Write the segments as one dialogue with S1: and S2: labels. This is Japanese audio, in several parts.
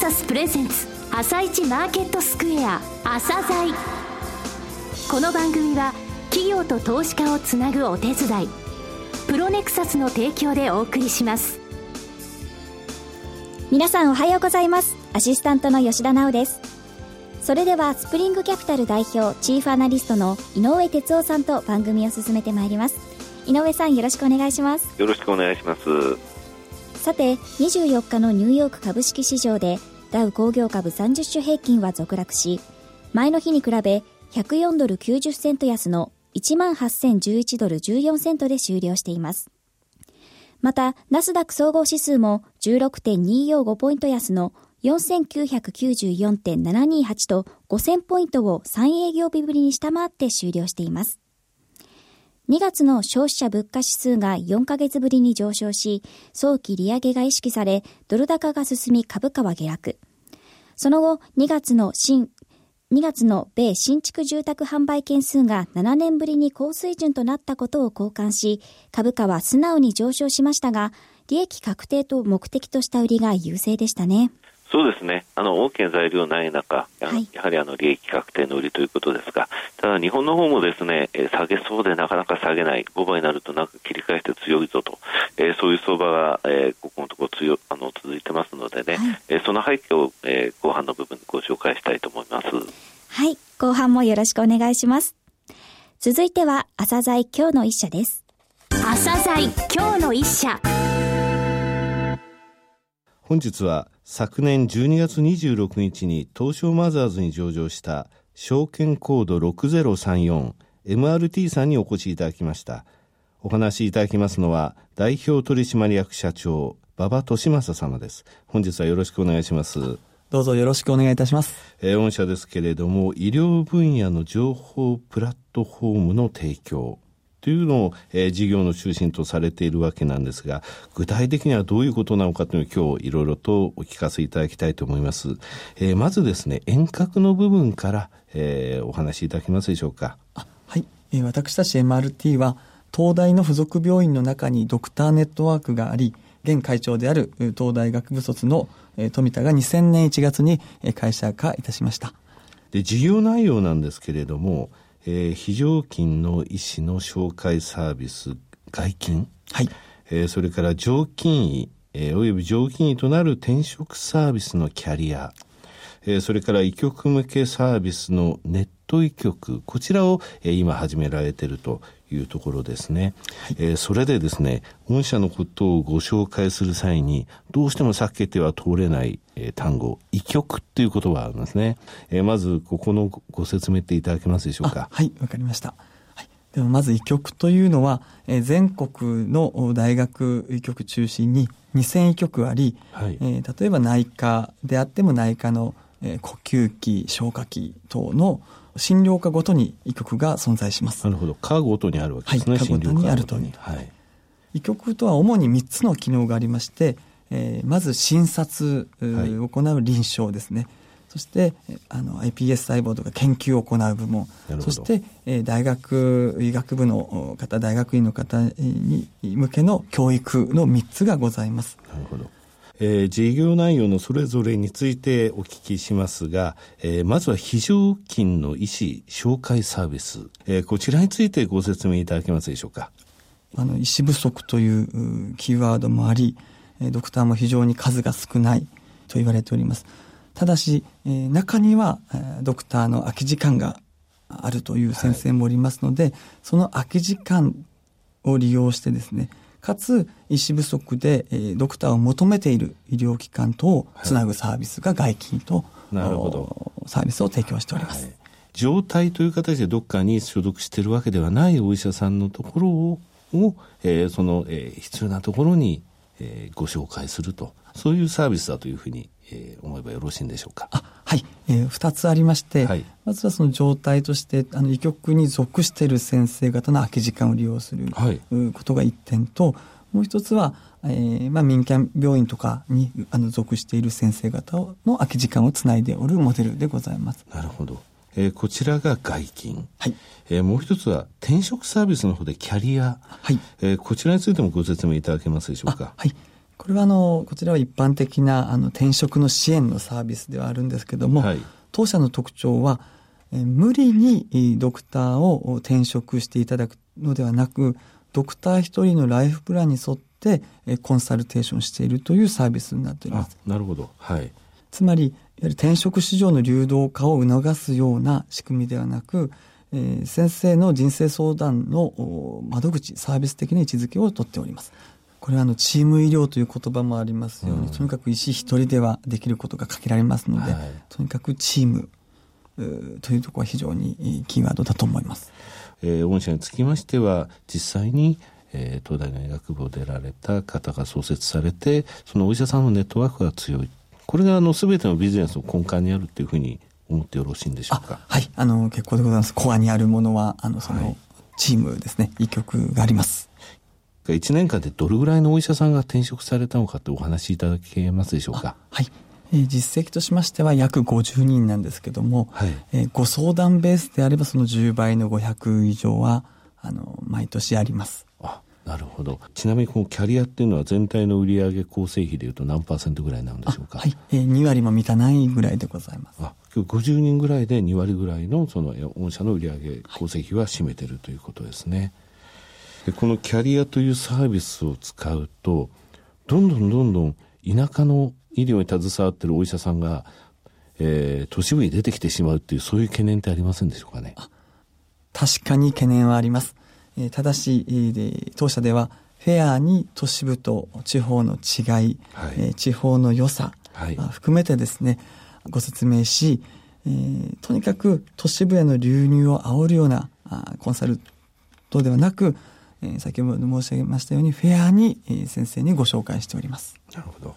S1: サスプレゼンツ朝一マーケットスクエア朝鮮この番組は企業と投資家をつなぐお手伝いプロネクサスの提供でお送りします。
S2: 皆さんおはようございます。アシスタントの吉田直です。それではスプリングキャピタル代表チーフアナリストの井上哲夫さんと番組を進めてまいります。井上さんよろしくお願いします。
S3: よろしくお願いします。
S2: さて24日のニューヨーク株式市場でダウ工業株30種平均は続落し前の日に比べ104ドル90セント安の18,011ドル14セントで終了していますまた、ナスダック総合指数も16.245ポイント安の4994.728と5000ポイントを3営業日ぶりに下回って終了しています。2月の消費者物価指数が4ヶ月ぶりに上昇し、早期利上げが意識され、ドル高が進み株価は下落。その後、2月の新、2月の米新築住宅販売件数が7年ぶりに高水準となったことを交換し、株価は素直に上昇しましたが、利益確定と目的とした売りが優勢でしたね。
S3: そうですね。あの、大きな材料ない中、はい、やはりあの、利益確定の売りということですが、ただ日本の方もですね、え下げそうでなかなか下げない、5倍になるとなんか切り返して強いぞと、えー、そういう相場が、えー、ここのところ強あの続いてますのでね、はい、えー、その背景を、えー、後半の部分でご紹介したいと思います。
S2: はい、後半もよろしくお願いします。続いては、朝鮮今日の一社です。
S1: 朝鮮今日の一社。
S4: 本日は昨年12月26日に東証マザーズに上場した証券コード 6034MRT さんにお越しいただきました。お話しいただきますのは代表取締役社長馬場俊正様です。本日はよろしくお願いします。
S5: どうぞよろしくお願いいたします。
S4: えー、御社ですけれども、医療分野の情報プラットフォームの提供、というのを、えー、事業の中心とされているわけなんですが、具体的にはどういうことなのかというのを今日いろいろとお聞かせいただきたいと思います。えー、まずですね、遠隔の部分から、えー、お話しいただけますでしょうか。
S5: はい、えー、私たち MRT は、東大の付属病院の中にドクターネットワークがあり、現会長である東大学部卒の富田が2000年1月に会社化いたしました。
S4: で、事業内容なんですけれども、えー、非常勤の医師の紹介サービス、外勤？
S5: はい。
S4: えー、それから常勤医、えー、および常勤医となる転職サービスのキャリア。えー、それから医局向けサービスのネット医局。こちらを、えー、今始められているというところですね。はい、えー、それでですね、御社のことをご紹介する際に、どうしても避けては通れない、えー、単語、医局っていう言葉がありますね。えー、まず、ここのご説明っていただけますでしょうか？
S5: はい、わかりました。はい、でもまず医局というのは、えー、全国の大学医局中心に2000医局あり、はい、えー、例えば内科であっても内科の、えー、呼吸器、消化器等の診療科ごとに医局が存在します。
S4: なるほど。科ごとにあるわけですね。
S5: はい、科ごとにあるとに。はい。医局とは主に3つの機能がありまして、えー、まず診察、はい、行う臨床ですね。そしてあの iPS 細胞とか研究を行う部門そして、えー、大学医学部の方大学院の方に向けの教育の3つがございます。
S4: なるほどえー、事業内容のそれぞれについてお聞きしますが、えー、まずは非常勤の医師紹介サービス、えー、こちらについてご説明いただけますでしょうか？
S5: あの、医師不足というキーワードもあり、ドクターも非常に数が少ないと言われております。ただし、え、中には、ドクターの空き時間があるという先生もおりますので、はい、その空き時間を利用してですね、かつ医師不足で、えー、ドクターを求めている医療機関とをつなぐサービスが外勤と、なるほど。サービスを提供しております。はい、
S4: 状態という形でどっかに所属しているわけではないお医者さんのところを、をえー、その、えー、必要なところに、えー、ご紹介すると、そういうサービスだというふうにえー、思えばよろしいんでしょうか？
S5: あはい、えー、2つありまして、はい、まずはその状態としてあの医局に属している先生方の空き時間を利用する、はい、ことが1点ともう一つは、えーまあ、民間病院とかにあの属している先生方の空き時間をつないでおるモデルでございます。
S4: なるほど。えー、こちらが外勤。
S5: はい。
S4: えー、もう一つは転職サービスの方でキャリア。
S5: はい。
S4: えー、こちらについてもご説明いただけますでしょうか？
S5: はい。これはあの、こちらは一般的なあの転職の支援のサービスではあるんですけども、はい、当社の特徴は、え無理にドクターを転職していただくのではなく、ドクター一人のライフプランに沿ってコンサルテーションしているというサービスになっております。
S4: なるほど。はい。
S5: つまり、転職市場の流動化を促すような仕組みではなく、えー、先生の人生相談の窓口、サービス的な位置づけをとっております。これはあのチーム医療という言葉もありますように、うん、とにかく医師一人ではできることが限られますので、はい、とにかくチームというところは非常にキーワードだと思います。
S4: えー、御社につきましては実際にえー、東大の医学部を出られた方が創設されてそのお医者さんのネットワークが強い。これがあの全てのビジネスの根幹にあるというふうに思ってよろしいんでしょうか？
S5: はい。あの結構でございます。コアにあるものはあのその、チームですね。医局があります
S4: 1年間でどれぐらいのお医者さんが転職されたのかってお話しいただけますでしょうか？
S5: はい。えー、実績としましては約50人なんですけども、はい、えー、ご相談ベースであればその10倍の500以上は、あの、毎年あります。
S4: あ、なるほど。ちなみにこのキャリアっていうのは全体の売上構成比でいうと何パーセントぐらいなんでしょうか？
S5: はい。えー、2割も満たないぐらいでございます。あ、
S4: 今日50人ぐらいで2割ぐらいのその御社の売上構成比は占めてるということですね。はいでこのキャリアというサービスを使うとどんどんどんどん田舎の医療に携わってるお医者さんが、えー、都市部に出てきてしまうっていうそういう懸念ってありませんでしょうかね？
S5: 確かに懸念はあります、えー、ただし、えー、当社ではフェアに都市部と地方の違い、はい、えー、地方の良さ、はい、含めてですねご説明し、えー、とにかく都市部への流入を煽るようなあコンサルトではなくえー、先ほど申し上げましたようにフェアに、えー、先生にご紹介しております。
S4: なるほど。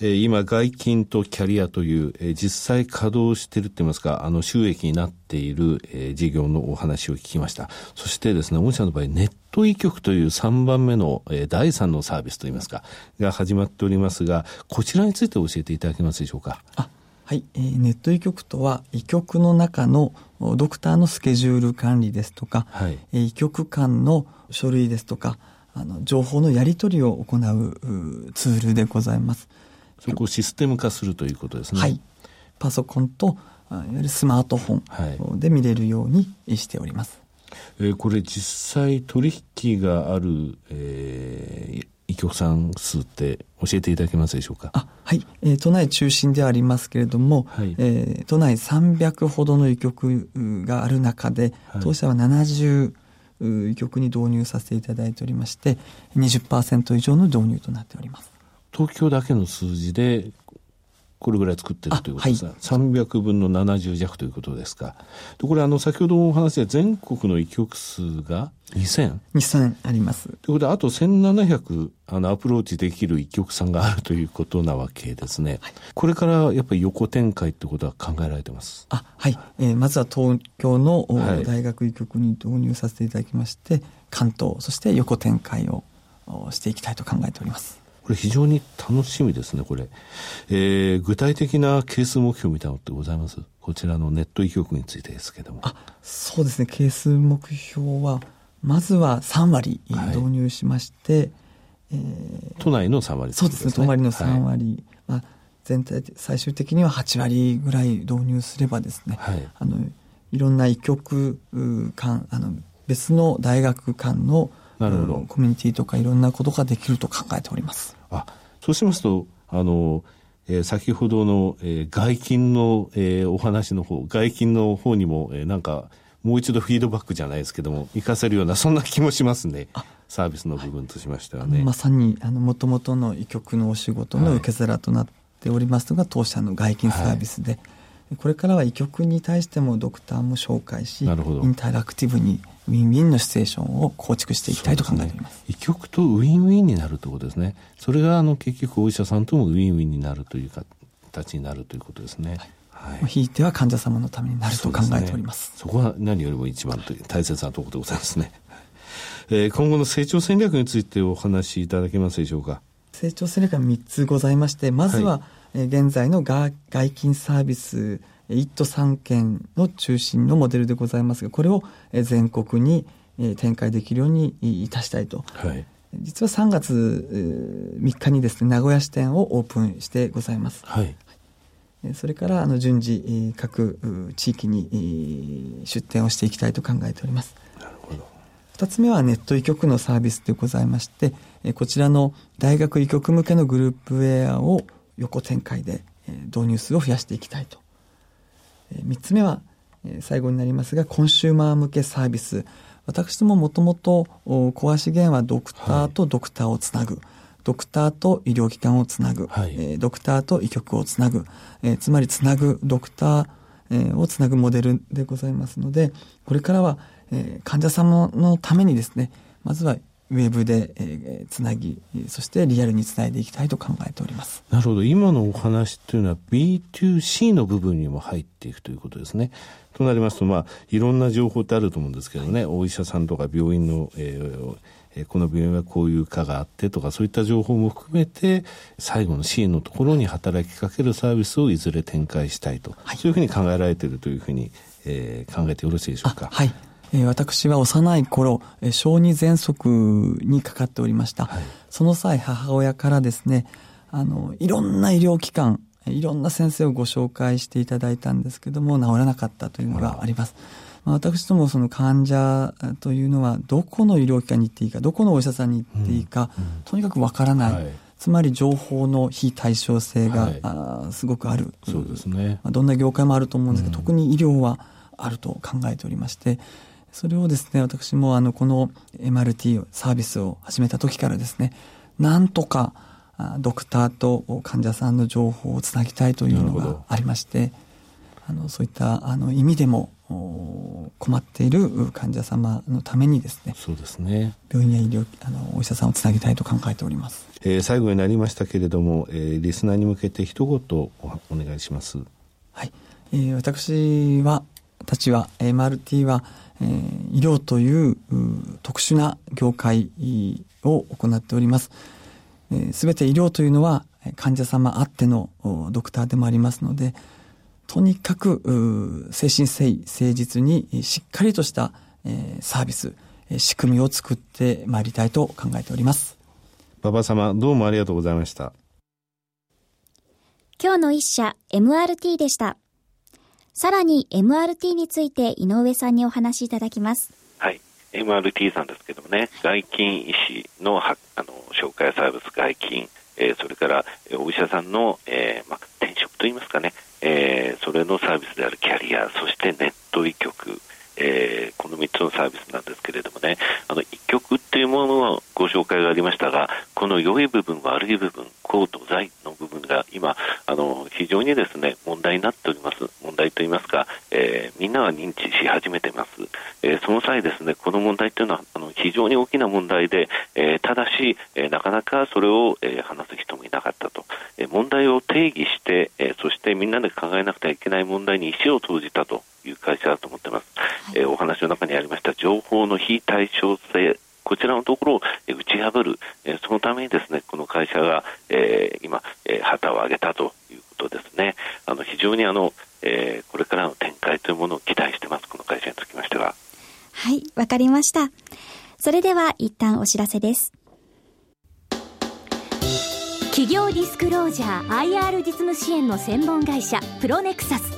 S4: えー、今、外勤とキャリアという、えー、実際稼働してるって言いますか、あの、収益になっている、えー、事業のお話を聞きました。そしてですね、御社の場合、ネット医局という3番目の、えー、第3のサービスといいますか、が始まっておりますが、こちらについて教えていただけますでしょうか？
S5: あはい、えー、ネット医局とは、医局の中のドクターのスケジュール管理ですとか、はい、医局間の書類ですとか、あの情報のやり取りを行うツールでございます。
S4: そこをシステム化するということですね。
S5: はい。パソコンと、いわゆるスマートフォンで見れるようにしております。
S4: はい、えー、これ実際取引がある、えー、医局さん数って教えていただけますでしょうか？
S5: あはい、えー、都内中心ではありますけれども、はい、えー、都内300ほどの医局がある中で、はい、当社は70医局に導入させていただいておりまして20%以上の導入となっております。
S4: 東京だけの数字でこれぐらい作ってるということですが、はい、300分の70弱ということですか。でこれあの先ほどお話で全国の医局数が 2000?
S5: 2000あります。という
S4: ことであと1700あのアプローチできる医局さんがあるということなわけですね。はい、これからやっぱり横展開ってことは考えられてます？
S5: あはい、えー、まずは東京の、大学医局に導入させていただきまして、関東そして横展開をしていきたいと考えております。
S4: これ非常に楽しみですね、これ。えー、具体的なケース目標みたいなのってございます？こちらのネット医局についてですけども。
S5: あ、そうですね、ケース目標は、まずは3割導入しまして、はい、
S4: えー、都内の3割、
S5: ね、そうですね、都内の3割。はい、まあ、全体で、最終的には8割ぐらい導入すればですね、はい、あの、いろんな医局間、あの、別の大学間のなるほど、コミュニティとかいろんなことができると考えております。
S4: あそうしますとあの、えー、先ほどの、えー、外勤の、えー、お話の方外勤の方にも、えー、なんかもう一度フィードバックじゃないですけども活かせるようなそんな気もしますね。サービスの部分としましてはね。
S5: はい、まさにあの元々の医局のお仕事の受け皿となっておりますのが、当社の外勤サービスで、はい、これからは医局に対してもドクターも紹介しインタラクティブにウィンウィンのシチュエーションを構築していきたいと考えています。
S4: 医局とウィンウィンになるということですね。それがあの結局お医者さんともウィンウィンになるという形になるということですね。
S5: はい。ひいては患者様のためになると考えております。
S4: そ、ね,、こは何よりも一番大切なところでございますね。えー、今後の成長戦略についてお話しいただけますでしょうか？
S5: 成長戦略は3つございまして、まずは、はい、え現在の外勤サービス1都3県の中心のモデルでございますが、これを全国に展開できるようにいたしたいと。はい実は3月3日にですね、名古屋支店をオープンしてございます。はい。それからあの順次各地域に出店をしていきたいと考えております。なるほど。二つ目はネット医局のサービスでございまして、こちらの大学医局向けのグループウェアを横展開で導入数を増やしていきたいと。三つ目は最後になりますが、コンシューマー向けサービス。私どももともと、小足源はドクターとドクターをつなぐ。はいドクターと医療機関をつなぐ、はい、えー、ドクターと医局をつなぐ、えー、つまりつなぐドクター、えー、をつなぐモデルでございますので、これからは、えー、患者様のためにですね、まずはウェブで、えー、つなぎ、そしてリアルにつないでいきたいと考えております。
S4: なるほど。今のお話というのは B2C の部分にも入っていくということですね。となりますと、まあ、いろんな情報ってあると思うんですけどね、はい、お医者さんとか病院の、えーえこの病院はこういう科があってとかそういった情報も含めて最後のシーンのところに働きかけるサービスをいずれ展開したいと、はい、そういうふうに考えられているというふうに、えー、考えてよろしいでしょうか。
S5: はい。えー、私は幼い頃、えー、小児喘息にかかっておりました。はい、その際母親からですね、あの、いろんな医療機関、いろんな先生をご紹介していただいたんですけども、治らなかったというのがあります。私どもその患者というのはどこの医療機関に行っていいかどこのお医者さんに行っていいか、うんうん、とにかくわからない、はい、つまり情報の非対称性が、はい、あすごくある。
S4: そうですね、
S5: まあ、どんな業界もあると思うんですけど、うん、特に医療はあると考えておりましてそれをですね私もあのこの MRT サービスを始めた時からですねなんとかドクターと患者さんの情報をつなぎたいというのがありましてあのそういったあの意味でも困っている患者様のためにですね
S4: そうですね。
S5: 病院や医療あのお医者さんをつなげたいと考えております、
S4: えー、最後になりましたけれども、えー、リスナーに向けて一言お願いします。
S5: はい、えー、私はたちは MRT は、えー、医療という特殊な業界を行っておりますすべ、えー、て医療というのは患者様あってのドクターでもありますのでとにかく、精神誠意、誠実にしっかりとした、えー、サービス、仕組みを作ってまいりたいと考えております。
S4: 馬場様、どうもありがとうございました。
S2: 今日の一社、MRT でした。さらに MRT について井上さんにお話しいただきます。
S3: はい。MRT さんですけどもね、外勤医師のはあの紹介サービス外勤、えー、それからお医者さんの、えーまあ、転職といいますかね、えー、それのサービスであるキャリア、そしてネット医局、えー、この3つのサービスなんですけれどもね、あの、一曲っていうものはご紹介がありましたが、この良い部分、悪い部分、高と在の部分が今、あの、非常にですね、問題になっております。問題といいますか、えー、みんなが認知し始めてます。えー、その際ですね、この問題っていうのは、あの、非常に大きな問題で、えー、ただし、えー、なかなかそれを、えー、話す人もいなかったと。えー、問題を定義して、えー、そしてみんなで考えなくてはいけない問題に石を投じたという会社だと思ってます。えー、お話の中にありました情報の非対称性、こちらのところを打ち破る、えー、そのためにですね、この会社が、えー、今、えー、旗を上げたということですね。あの、非常にあの、えー、これからの展開というものを期待してます、この会社につきましては。
S2: はい、わかりました。それでは一旦お知らせです。
S1: 企業ディスクロージャー IR 実務支援の専門会社プロネクサス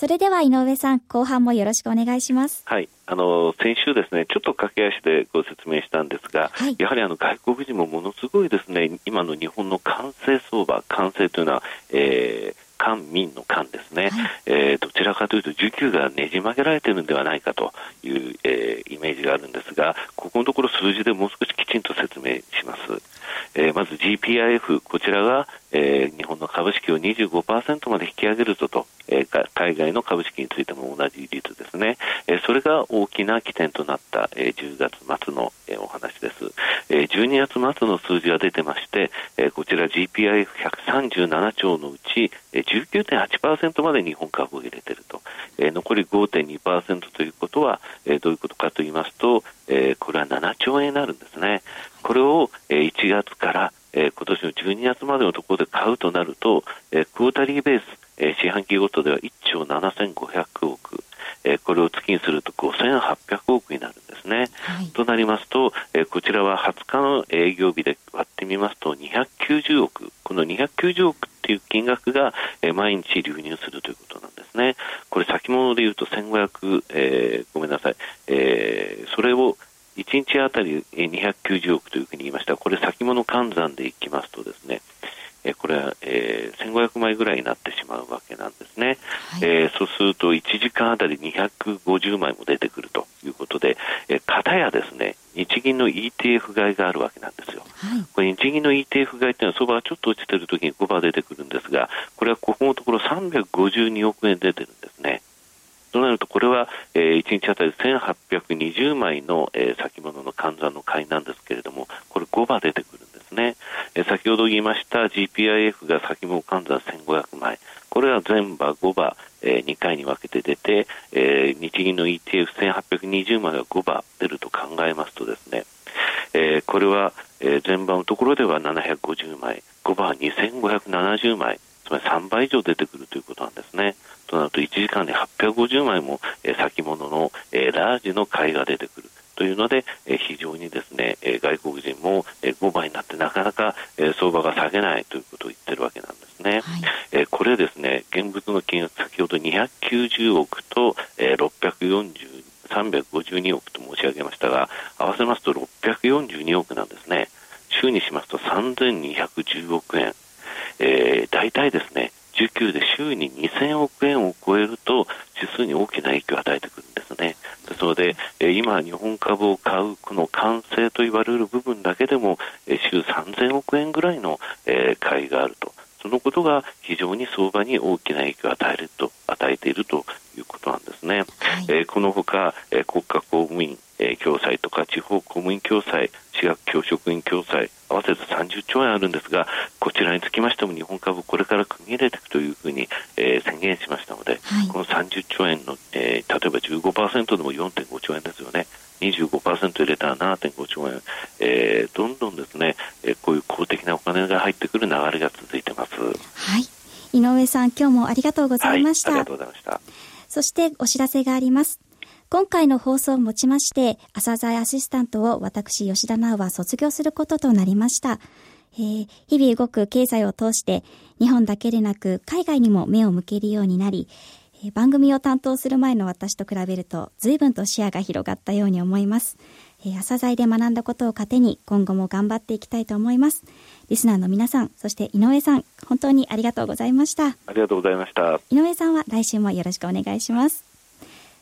S2: それでは井上さん、後半もよろしくお願いします。
S3: はい。あの、先週ですね、ちょっと駆け足でご説明したんですが、はい、やはりあの、外国人もものすごいですね、今の日本の完成相場、完成というのは、えー、官民の官ですね、はい、えー、どちらかというと需給がねじ曲げられているのではないかという、えー、イメージがあるんですが、ここのところ数字でもう少しきちんと説明します。えー、まず GPIF、こちらが、えー、日本の株式を25%まで引き上げるぞと、えー、海外の株式についても同じ率ですね、えー、それが大きな起点となった、えー、10月末の、えー、お話です、えー、12月末の数字が出てまして、えー、こちら GPIF137 兆のうち、えー、19.8%まで日本株を入れていると、えー、残り5.2%ということは、えー、どういうことかと言いますと、えー、これは7兆円になるんですね。これを、えー、1月から、えー、今年の12月までのところで買うとなると、えー、クォータリーベース、えー、四半期ごとでは1兆7500億、えー、これを月にすると5800億になるんですね。はい、となりますと、えー、こちらは20日の営業日で割ってみますと290億、この290億っていう金額が、えー、毎日流入するということなんですね。これ先物で言うと1500、えー、ごめんなさい、えー、それを1日あたり290億というふうに言いました。これ先物換算でいきますとですね、えこれは、えー、1500枚ぐらいになってしまうわけなんですね、はい、えー、そうすると1時間あたり250枚も出てくるということで、えー、片やですね日銀の ETF 買いがあるわけなんですよ、はい、これ日銀の ETF 買いというのは相場がちょっと落ちてるときに5番出てくるんですがこれはここのところ352億円出てるんですね。となると、これは、えー、1日あたり1820枚の、えー、先物の換算の買いなんですけれども、これ5番出てく先ほど言いました GPIF が先物換算1500枚。これは全場5場、えー、2回に分けて出て、えー、日銀の ETF1820 枚が5場出ると考えますとですね、えー、これは、えー、全場のところでは750枚、5場は2570枚、つまり3倍以上出てくるということなんですね。となると1時間で850枚も、え先物の、えラージの買いが出てくる。というので、え非常にですね、え外国人も、え5倍になってなかなか、え相場が下げないということを言ってるわけなんですね。はい、えこれですね、現物の金額先ほど290億と、え640 352億と申し上げましたが、合わせますと642億なんですね。週にしますと3210億円。えー、大体ですね、19で週に2000億円を超えると指数に大きな影響を与えてくるんですね。ですので、え今、日本株を買うこの完成と言われる部分だけでも、え週3000億円ぐらいの、え買いがあると。そのことが非常に相場に大きな影響を与えると与えているということなんですね。はい、えー、このほか、えー、国家公務員、えー、共済とか地方公務員共済、私学教職員共済、合わせて30兆円あるんですが、こちらにつきましても日本株これから組み入れていくというふうに、えー、宣言しましたので、はい、この30兆円の、えー、例えば15%でも4.5兆円ですよね。25%入れたら7.5兆円、えー、どんどんですね、えー、こういう公的なお金が入ってくる流れが続いてます。は
S2: い。井上さん、今日もありがとうございました。
S3: はい、ありがとうございました。
S2: そしてお知らせがあります。今回の放送をもちまして、朝鮮アシスタントを私、吉田直は卒業することとなりました。えー、日々動く経済を通して、日本だけでなく海外にも目を向けるようになり、えー、番組を担当する前の私と比べると、随分と視野が広がったように思います。えー、朝鮮で学んだことを糧に、今後も頑張っていきたいと思います。リスナーの皆さん、そして井上さん、本当にありがとうございました。
S3: ありがとうございました。
S2: 井上さんは来週もよろしくお願いします。